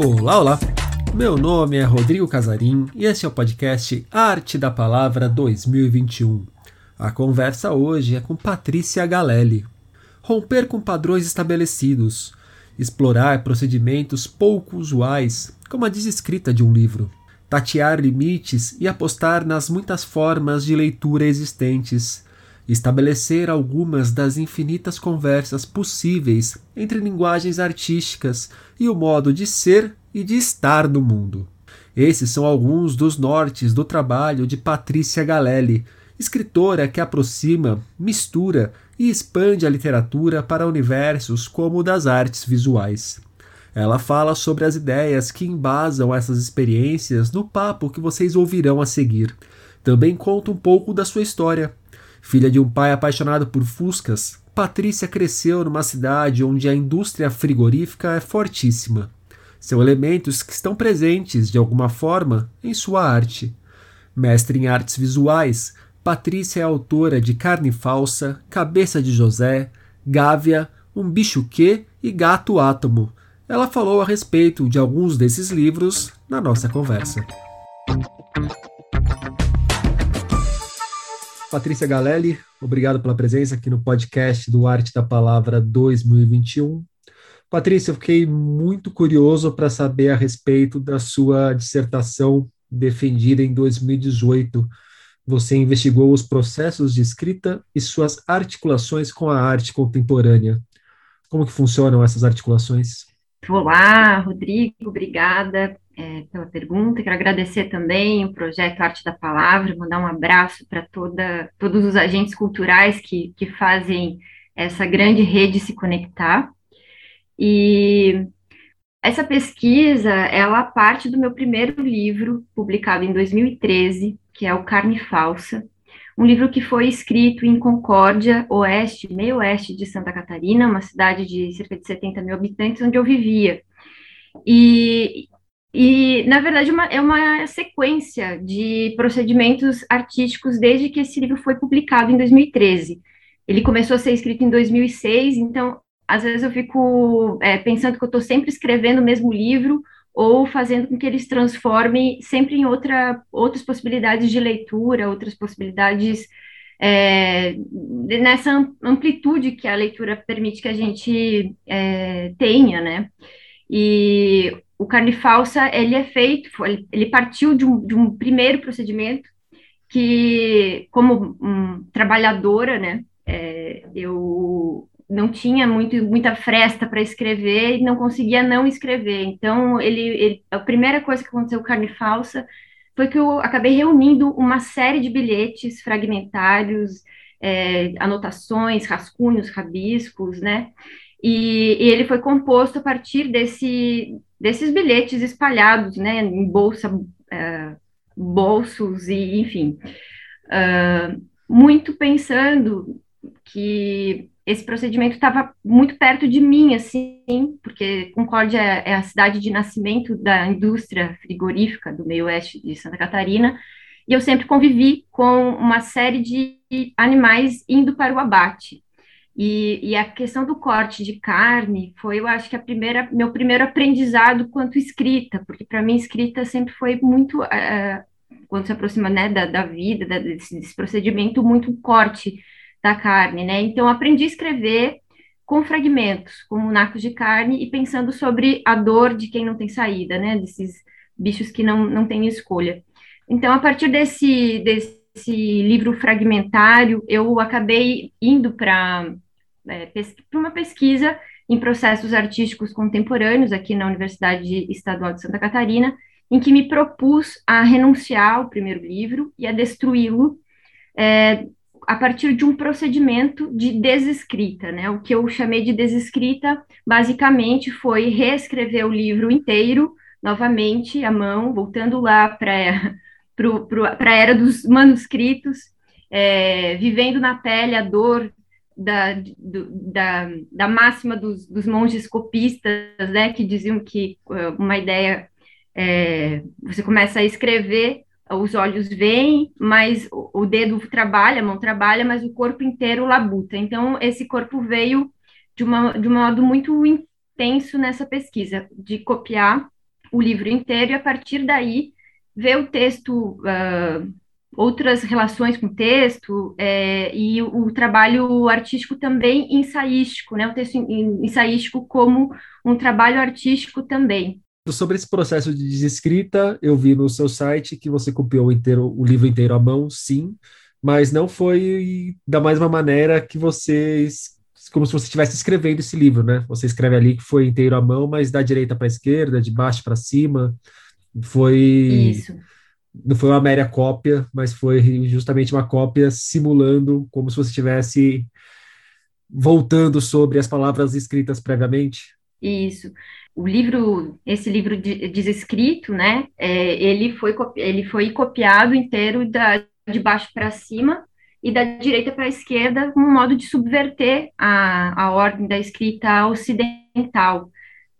Olá, olá! Meu nome é Rodrigo Casarim e este é o podcast Arte da Palavra 2021. A conversa hoje é com Patrícia Galelli. Romper com padrões estabelecidos, explorar procedimentos pouco usuais, como a desescrita de um livro, tatear limites e apostar nas muitas formas de leitura existentes, estabelecer algumas das infinitas conversas possíveis entre linguagens artísticas e o modo de ser e de estar no mundo. Esses são alguns dos nortes do trabalho de Patrícia Galelli, escritora que aproxima, mistura e expande a literatura para universos como o das artes visuais. Ela fala sobre as ideias que embasam essas experiências no papo que vocês ouvirão a seguir. Também conta um pouco da sua história, Filha de um pai apaixonado por fuscas, Patrícia cresceu numa cidade onde a indústria frigorífica é fortíssima. São elementos que estão presentes, de alguma forma, em sua arte. Mestre em artes visuais, Patrícia é autora de Carne Falsa, Cabeça de José, Gávea, Um Bicho Que e Gato Átomo. Ela falou a respeito de alguns desses livros na nossa conversa. Patrícia Galelli, obrigado pela presença aqui no podcast do Arte da Palavra 2021. Patrícia, eu fiquei muito curioso para saber a respeito da sua dissertação defendida em 2018. Você investigou os processos de escrita e suas articulações com a arte contemporânea. Como que funcionam essas articulações? Olá, Rodrigo, obrigada é, pela pergunta. Quero agradecer também o projeto Arte da Palavra, mandar um abraço para todos os agentes culturais que, que fazem essa grande rede se conectar. E essa pesquisa, ela parte do meu primeiro livro, publicado em 2013, que é o Carne Falsa, um livro que foi escrito em Concórdia, oeste, meio oeste de Santa Catarina, uma cidade de cerca de 70 mil habitantes, onde eu vivia. E, e, na verdade, uma, é uma sequência de procedimentos artísticos desde que esse livro foi publicado em 2013. Ele começou a ser escrito em 2006, então, às vezes eu fico é, pensando que eu estou sempre escrevendo o mesmo livro ou fazendo com que ele se transforme sempre em outra, outras possibilidades de leitura, outras possibilidades é, nessa amplitude que a leitura permite que a gente é, tenha, né? E o carne falsa, ele é feito, ele partiu de um, de um primeiro procedimento que, como um, trabalhadora, né, é, eu não tinha muito, muita fresta para escrever e não conseguia não escrever. Então, ele, ele, a primeira coisa que aconteceu com carne falsa foi que eu acabei reunindo uma série de bilhetes fragmentários, é, anotações, rascunhos, rabiscos, né? E, e, ele foi composto a partir desse, desses bilhetes espalhados, né, em bolsa, uh, bolsos e, enfim, uh, muito pensando que esse procedimento estava muito perto de mim, assim, porque Concórdia é, é a cidade de nascimento da indústria frigorífica do meio oeste de Santa Catarina, e eu sempre convivi com uma série de animais indo para o abate. E, e, a questão do corte de carne foi, eu acho que a primeira, meu primeiro aprendizado quanto escrita, porque para mim escrita sempre foi muito, uh, quando se aproxima né, da, da vida, da, desse, desse, procedimento, muito corte da carne, né? Então aprendi a escrever com fragmentos, como nacos de carne e pensando sobre a dor de quem não tem saída, né? Desses bichos que não, não têm escolha. Então, a partir desse, desse livro fragmentário, eu acabei indo para é, para uma pesquisa em processos artísticos contemporâneos aqui na Universidade Estadual de Santa Catarina, em que me propus a renunciar ao primeiro livro e a destruí-lo é, a partir de um procedimento de desescrita, né? O que eu chamei de desescrita, basicamente, foi reescrever o livro inteiro, novamente, à mão, voltando lá para a era dos manuscritos, é, vivendo na pele a dor da, do, da, da máxima dos, dos, monges copistas, né, que diziam que uh, uma ideia, é, você começa a escrever, os olhos vêm, mas o, o, dedo trabalha, a mão trabalha, mas o corpo inteiro labuta. Então, esse corpo veio de, uma, de um modo muito intenso nessa pesquisa, de copiar o livro inteiro e a partir daí ver o texto, uh, outras relações com o texto é, e o, o, trabalho artístico também ensaístico, né? O texto ensaístico como um trabalho artístico também. Sobre esse processo de desescrita, eu vi no seu site que você copiou inteiro, o livro inteiro à mão, sim, mas não foi da mesma maneira que vocês como se você estivesse escrevendo esse livro, né? Você escreve ali que foi inteiro à mão, mas da direita para a esquerda, de baixo para cima. Foi. Isso. Não foi uma mera cópia, mas foi justamente uma cópia simulando como se você estivesse voltando sobre as palavras escritas previamente. Isso. O livro, esse livro desescrito, né? É, ele foi ele foi copiado inteiro da, de baixo para cima e da direita para a esquerda, um modo de subverter a, a ordem da escrita ocidental,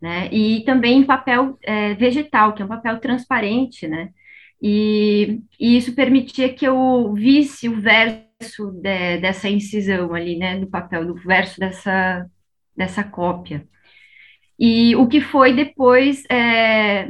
né? E também em papel é, vegetal, que é um papel transparente, né? E, e, isso permitia que eu visse o verso de, dessa incisão ali, né, do papel, do verso dessa, dessa cópia. E o que foi depois é,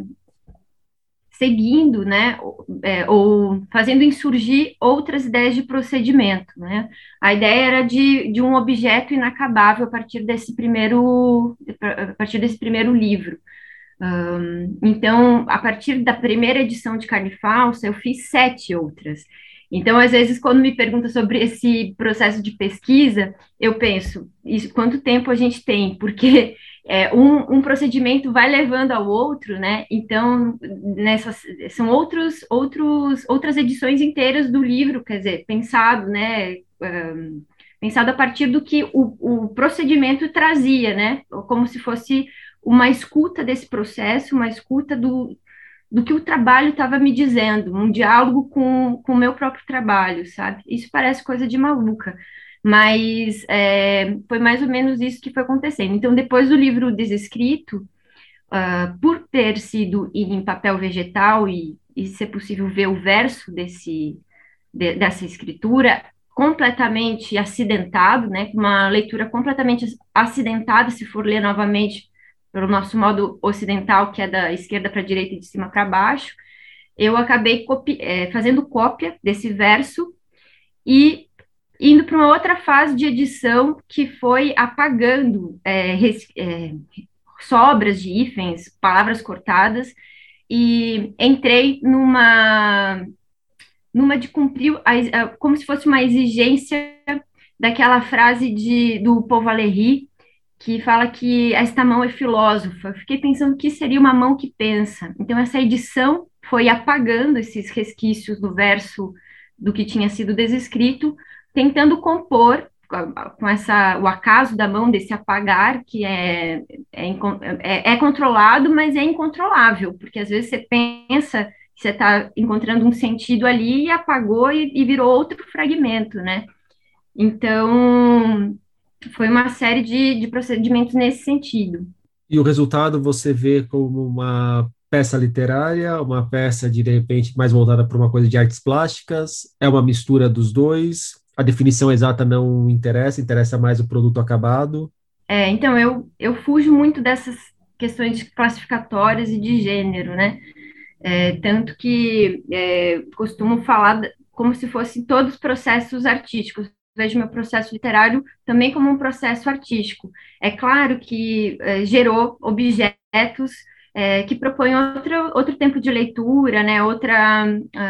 seguindo, né, é, ou fazendo insurgir outras ideias de procedimento, né? A ideia era de, de um objeto inacabável a partir desse primeiro, a partir desse primeiro livro. Um, então, a partir da primeira edição de Carne Falsa, eu fiz sete outras. Então, às vezes, quando me pergunta sobre esse processo de pesquisa, eu penso, isso, quanto tempo a gente tem? Porque é, um, um, procedimento vai levando ao outro, né? Então, nessas são outros, outros, outras edições inteiras do livro, quer dizer, pensado, né? Um, pensado a partir do que o, o procedimento trazia, né? Como se fosse uma escuta desse processo, uma escuta do, do que o trabalho estava me dizendo, um diálogo com, com o meu próprio trabalho, sabe? Isso parece coisa de maluca, mas é, foi mais ou menos isso que foi acontecendo. Então, depois do livro Desescrito, uh, por ter sido em papel vegetal e, e ser possível ver o verso desse, de, dessa escritura, completamente acidentado, né, uma leitura completamente acidentada, se for ler novamente pelo nosso modo ocidental, que é da esquerda para a direita e de cima para baixo, eu acabei é, fazendo cópia desse verso e indo para uma outra fase de edição que foi apagando é, é, sobras de hífens, palavras cortadas, e entrei numa numa de cumprir a, a, como se fosse uma exigência daquela frase de do Paul Valéry que fala que esta mão é filósofa. Fiquei pensando que seria uma mão que pensa. Então essa edição foi apagando esses resquícios do verso do que tinha sido desescrito tentando compor com essa o acaso da mão desse apagar que é, é, é, é controlado, mas é incontrolável, porque às vezes você pensa que você está encontrando um sentido ali e apagou e, e virou outro fragmento, né? Então, foi uma série de, de procedimentos nesse sentido. E o resultado você vê como uma peça literária, uma peça de, de repente mais voltada para uma coisa de artes plásticas, é uma mistura dos dois, a definição exata não interessa, interessa mais o produto acabado? É, então, eu, eu fujo muito dessas questões classificatórias e de gênero, né? É, tanto que é, costumo falar como se fossem todos processos artísticos. Vejo meu processo literário também como um processo artístico. É claro que é, gerou objetos é, que propõem outro, outro tempo de leitura, né, outra,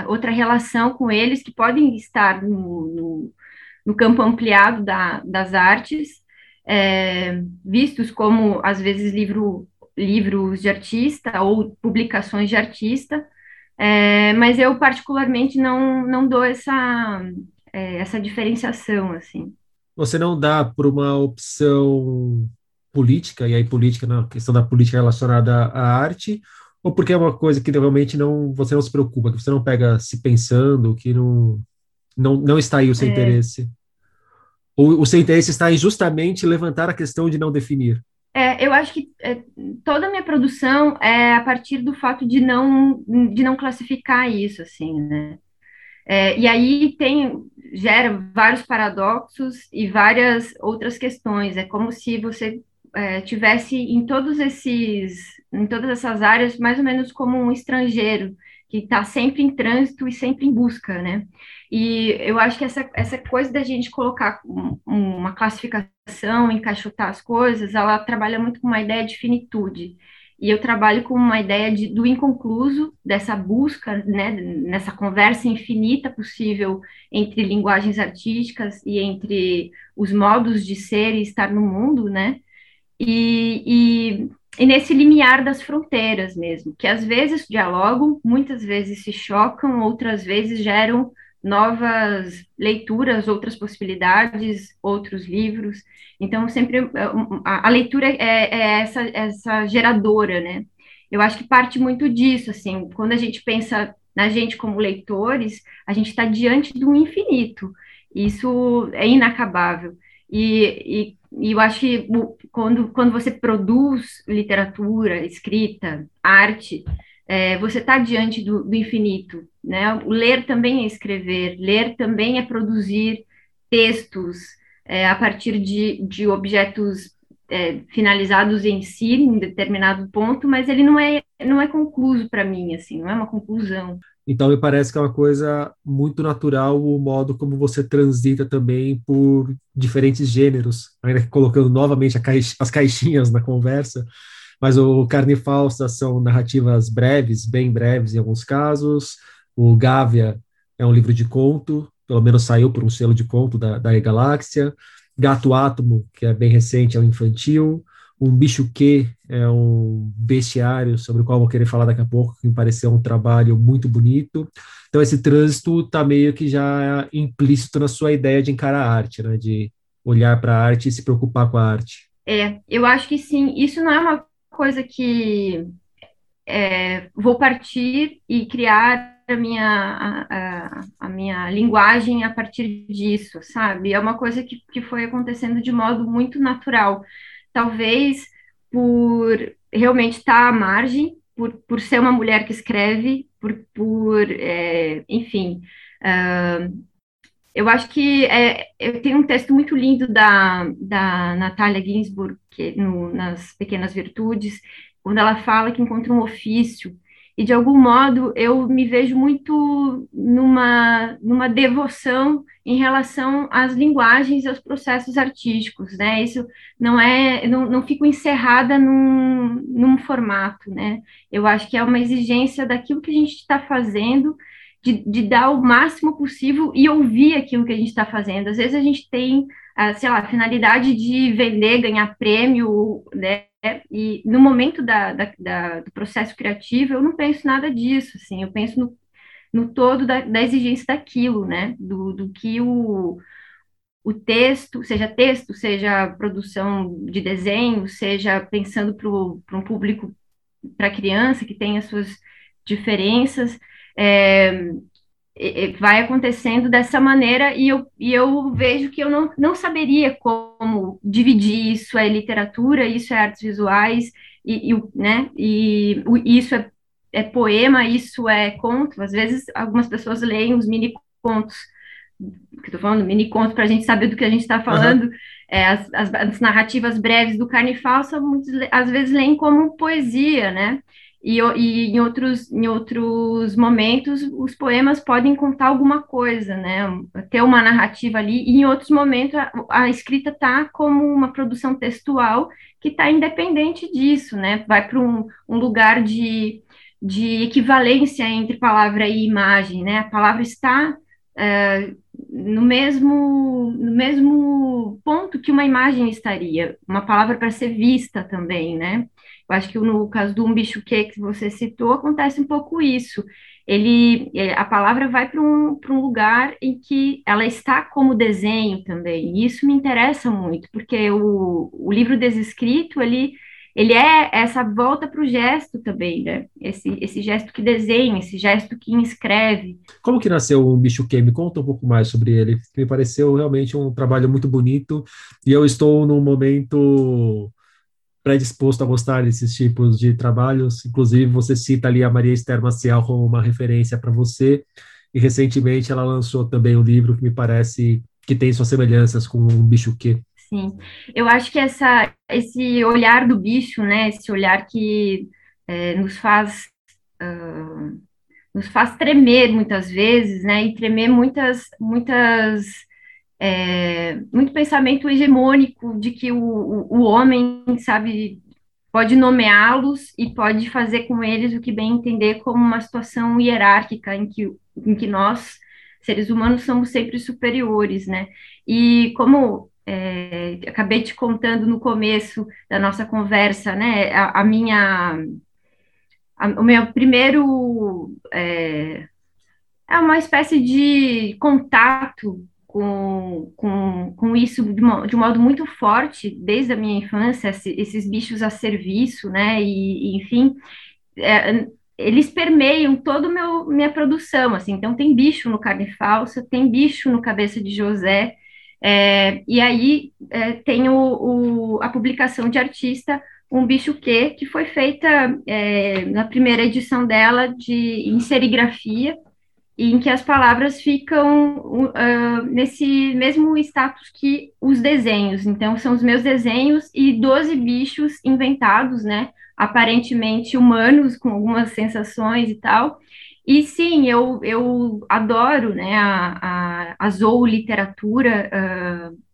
outra relação com eles, que podem estar no, no, no campo ampliado da, das artes, é, vistos como, às vezes, livro, livros de artista ou publicações de artista, é, mas eu, particularmente, não, não dou essa, é, essa diferenciação, assim. Você não dá por uma opção política, e aí política na questão da política relacionada à arte, ou porque é uma coisa que realmente não você não se preocupa, que você não pega se pensando, que não, não, não está aí o seu é, interesse? o, o seu interesse está em justamente levantar a questão de não definir? É, eu acho que é, toda a minha produção é a partir do fato de não, de não classificar isso, assim, né? É, e aí tem, gera vários paradoxos e várias outras questões. É como se você é, tivesse em todos esses, em todas essas áreas, mais ou menos como um estrangeiro que está sempre em trânsito e sempre em busca, né? E eu acho que essa, essa coisa da gente colocar um, uma classificação, encaixotar as coisas, ela trabalha muito com uma ideia de finitude. E eu trabalho com uma ideia de, do inconcluso, dessa busca, né, nessa conversa infinita possível entre linguagens artísticas e entre os modos de ser e estar no mundo, né? E, e, e nesse limiar das fronteiras mesmo, que às vezes dialogam, muitas vezes se chocam, outras vezes geram novas leituras, outras possibilidades, outros livros. Então, sempre é, a, a leitura é, é, essa, essa geradora, né? Eu acho que parte muito disso, assim, quando a gente pensa na gente como leitores, a gente está diante do infinito. Isso é inacabável. E, e, e, eu acho que quando, quando você produz literatura, escrita, arte, é, você está diante do, do, infinito, né? O ler também é escrever, ler também é produzir textos é, a partir de, de objetos é, finalizados em si, em determinado ponto, mas ele não é, não é concluso para mim, assim, não é uma conclusão. Então, me parece que é uma coisa muito natural o modo como você transita também por diferentes gêneros, ainda colocando novamente caixa, as caixinhas na conversa, mas o Carne Falsa são narrativas breves, bem breves em alguns casos. O Gávea é um livro de conto, pelo menos saiu por um selo de conto da, da Galáxia. Gato Átomo, que é bem recente, é um infantil. Um Bicho Que é um bestiário, sobre o qual vou querer falar daqui a pouco, que me pareceu um trabalho muito bonito. Então, esse trânsito está meio que já implícito na sua ideia de encarar a arte, né? de olhar para a arte e se preocupar com a arte. É, eu acho que sim. Isso não é uma coisa que é, vou partir e criar a minha, a, a, minha linguagem a partir disso, sabe? É uma coisa que, que foi acontecendo de modo muito natural. Talvez por realmente estar à margem, por, por ser uma mulher que escreve, por, por é, enfim. Uh, eu acho que é, eu tenho um texto muito lindo da, da Natália Ginsburg, que, no, nas Pequenas Virtudes, quando ela fala que encontra um ofício, e de algum modo eu me vejo muito numa, numa devoção em relação às linguagens e aos processos artísticos, né? Isso não é, não, não fico encerrada num, num formato, né? Eu acho que é uma exigência daquilo que a gente está fazendo de, de dar o máximo possível e ouvir aquilo que a gente está fazendo. Às vezes a gente tem, a, sei lá, finalidade de vender, ganhar prêmio, né? E no momento da, da, da, do processo criativo, eu não penso nada disso, assim, eu penso no, no todo da, da exigência daquilo, né? Do, do que o, o texto, seja texto, seja produção de desenho, seja pensando para um público, para criança que tem as suas diferenças, é, vai acontecendo dessa maneira e eu, e eu vejo que eu não, não saberia como dividir isso é literatura, isso é artes visuais, e, e né, e isso é, é poema, isso é conto. Às vezes, algumas pessoas leem os mini contos, que estou falando, mini contos, para a gente saber do que a gente está falando. Uhum. É, as, as, as, narrativas breves do Carne Falsa, muitas, às vezes leem como poesia, né? E, e, em, outros, em outros momentos os poemas podem contar alguma coisa, né? Ter uma narrativa ali, e em outros momentos a, a escrita está como uma produção textual que está independente disso, né? Vai para um, um lugar de, de equivalência entre palavra e imagem, né? A palavra está é, no mesmo no mesmo ponto que uma imagem estaria, uma palavra para ser vista também, né? Eu acho que no caso do um bicho que que você citou, acontece um pouco isso. Ele, é, a palavra vai para um, um lugar em que ela está como desenho também. E isso me interessa muito, porque o, o livro desescrito, ele, ele é essa volta para o gesto também, né? Esse, esse gesto que desenha, esse gesto que inscreve. Como que nasceu o Bicho Que? Me conta um pouco mais sobre ele. Me pareceu realmente um trabalho muito bonito e eu estou num momento predisposto a gostar desses tipos de trabalhos. Inclusive, você cita ali a Maria Esther Maciel como uma referência para você, e recentemente ela lançou também um livro que me parece que tem suas semelhanças com o Bicho Que. Sim, eu acho que essa, esse olhar do bicho, né, esse olhar que é, nos faz uh, nos faz tremer muitas vezes, né, e tremer muitas muitas é, muito pensamento hegemônico de que o, o, o homem sabe pode nomeá-los e pode fazer com eles o que bem entender como uma situação hierárquica em que, em que nós seres humanos somos sempre superiores, né? E como é, acabei te contando no começo da nossa conversa, né? A, a minha, o meu primeiro é, é, uma espécie de contato com, com, com isso de, uma, de um modo muito forte desde a minha infância, esses bichos a serviço, né? E, e enfim, é, eles permeiam toda minha produção, assim. Então tem bicho no carne falsa, tem bicho no cabeça de José é, e aí é, tem o, o, a publicação de artista Um Bicho Que, que foi feita é, na primeira edição dela de, em serigrafia, em que as palavras ficam uh, nesse mesmo status que os desenhos. Então, são os meus desenhos e 12 bichos inventados, né? Aparentemente humanos, com algumas sensações e tal, e sim, eu, eu adoro né, a, a, a uh,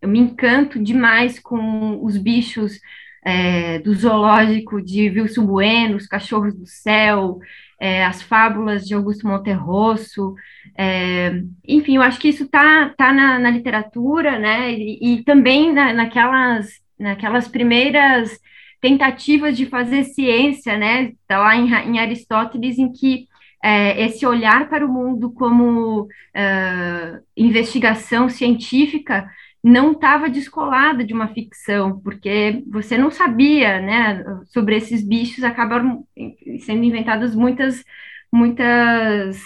eu me encanto demais com os bichos é, do zoológico de Wilson Bueno, os cachorros do céu, é, as fábulas de Augusto Monterroso, é, enfim, eu acho que isso está tá na, na, literatura, né, e, e também na, naquelas, naquelas primeiras tentativas de fazer ciência, né, tá lá em, em Aristóteles, em que é, esse olhar para o mundo como uh, investigação científica não estava descolada de uma ficção, porque você não sabia, né, sobre esses bichos, acabaram sendo inventadas muitas muitas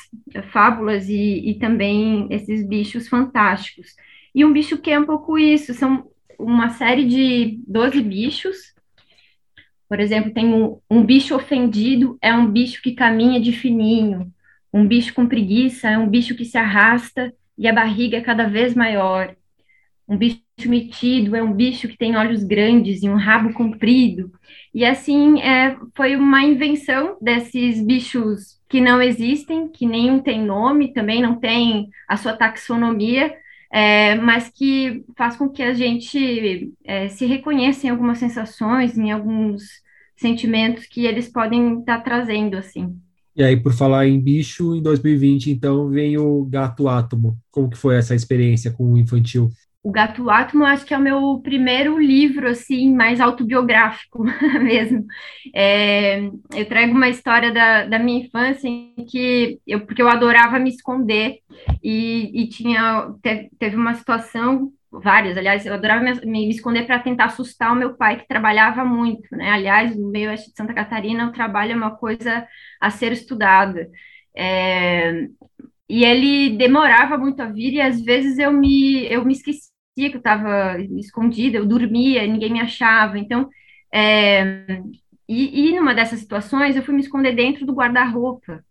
fábulas e, e também esses bichos fantásticos. E um bicho que é um pouco isso, são uma série de 12 bichos por exemplo, tem um, um bicho ofendido, é um bicho que caminha de fininho. Um bicho com preguiça é um bicho que se arrasta e a barriga é cada vez maior. Um bicho metido é um bicho que tem olhos grandes e um rabo comprido. E assim, é, foi uma invenção desses bichos que não existem, que nenhum tem nome, também não tem a sua taxonomia, é, mas que faz com que a gente é, se reconheça em algumas sensações, em alguns sentimentos que eles podem estar tá trazendo, assim. E aí, por falar em bicho, em 2020, então, vem o Gato Átomo. Como que foi essa experiência com o infantil? O Gato Átomo, acho que é o meu primeiro livro, assim, mais autobiográfico mesmo. É, eu trago uma história da, da minha infância em que eu, porque eu adorava me esconder e, e tinha, teve, teve uma situação várias, aliás, eu adorava me, me esconder para tentar assustar o meu pai, que trabalhava muito, né? Aliás, no meio de Santa Catarina, o trabalho é uma coisa a ser estudada. É, e ele demorava muito a vir, e às vezes eu me, eu me esquecia que eu estava escondida, eu dormia, ninguém me achava. Então, é, e, e numa dessas situações, eu fui me esconder dentro do guarda-roupa,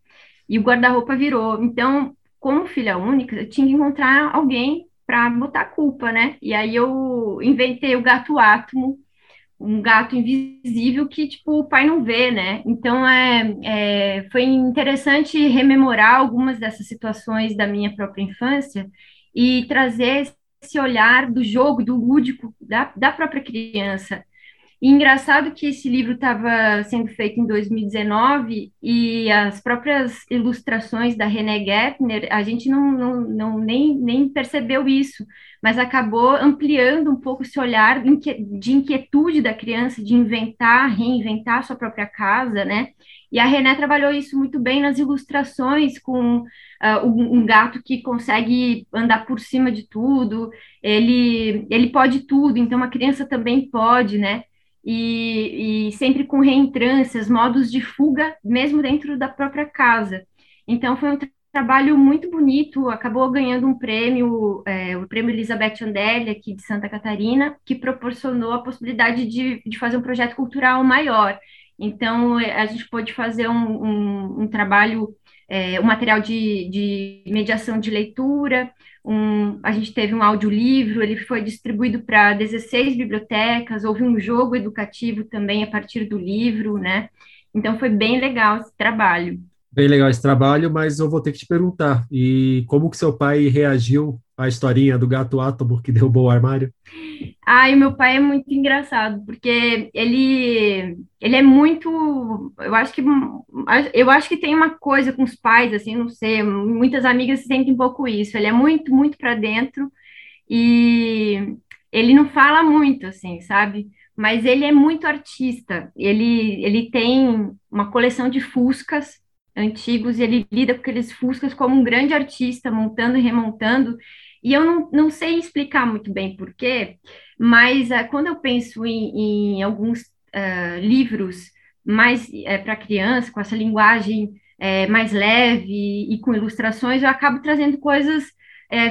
e o guarda-roupa virou. Então, como filha única, eu tinha que encontrar alguém para botar culpa, né? E aí eu inventei o gato átomo, um gato invisível que, tipo, o pai não vê, né? Então, é, é, foi interessante rememorar algumas dessas situações da minha própria infância e trazer esse olhar do jogo, do lúdico da, da própria criança. E engraçado que esse livro estava sendo feito em 2019 e as próprias ilustrações da René Gepner, a gente não, não, não nem, nem percebeu isso, mas acabou ampliando um pouco esse olhar de inquietude da criança, de inventar, reinventar sua própria casa, né? E a René trabalhou isso muito bem nas ilustrações, com uh, um, um, gato que consegue andar por cima de tudo, ele, ele pode tudo, então a criança também pode, né? E, e sempre com reentrâncias, modos de fuga, mesmo dentro da própria casa. Então, foi um trabalho muito bonito, acabou ganhando um prêmio, é, o prêmio Elizabeth Andelli, aqui de Santa Catarina, que proporcionou a possibilidade de, de fazer um projeto cultural maior. Então, a gente pôde fazer um, um, um trabalho é, o material de, de mediação de leitura, um, a gente teve um audiolivro, ele foi distribuído para 16 bibliotecas, houve um jogo educativo também a partir do livro, né? Então foi bem legal esse trabalho. Bem legal esse trabalho, mas eu vou ter que te perguntar, e como que seu pai reagiu à historinha do gato átomo que derrubou o armário? Ai, meu pai é muito engraçado, porque ele ele é muito, eu acho que eu acho que tem uma coisa com os pais assim, não sei, muitas amigas sentem um pouco isso. Ele é muito muito para dentro e ele não fala muito assim, sabe? Mas ele é muito artista. Ele ele tem uma coleção de fuscas antigos e ele lida com aqueles fuscas como um grande artista, montando e remontando. E eu não, não sei explicar muito bem por quê, mas uh, quando eu penso em, em alguns uh, livros mais uh, para criança, com essa linguagem mais leve e com ilustrações, eu acabo trazendo coisas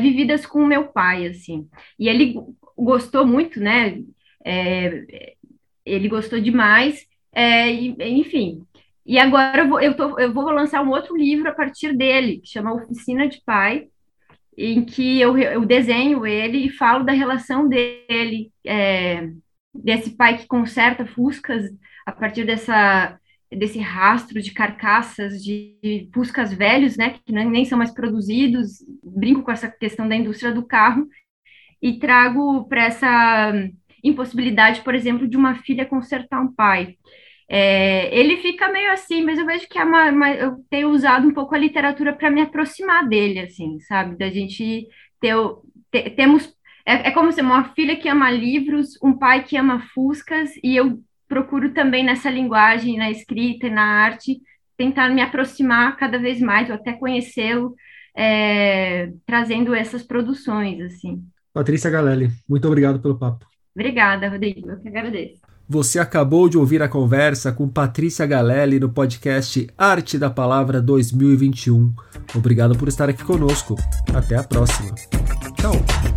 vividas com o meu pai, assim. E ele gostou muito, né? ele gostou demais, e, enfim. E agora eu vou, eu, tô, eu vou lançar um outro livro a partir dele, que chama Oficina de Pai, em que eu, eu desenho ele e falo da relação dele, é, desse pai que conserta fuscas a partir dessa, desse rastro de carcaças de fuscas velhos, né, que nem são mais produzidos, brinco com essa questão da indústria do carro, e trago para essa impossibilidade, por exemplo, de uma filha consertar um pai. É, ele fica meio assim, mas eu vejo que é uma, uma, eu tenho usado um pouco a literatura para me aproximar dele, assim, sabe? Da gente ter, ter temos é, é, como se uma filha que ama livros, um pai que ama fuscas, e eu procuro também nessa linguagem, na escrita e na arte, tentar me aproximar cada vez mais, ou até conhecê-lo, é, trazendo essas produções, assim. Patrícia Galelli, muito obrigado pelo papo. Obrigada, Rodrigo, eu que agradeço. Você acabou de ouvir a conversa com Patrícia Galelli no podcast Arte da Palavra 2021. Obrigado por estar aqui conosco. Até a próxima. Tchau.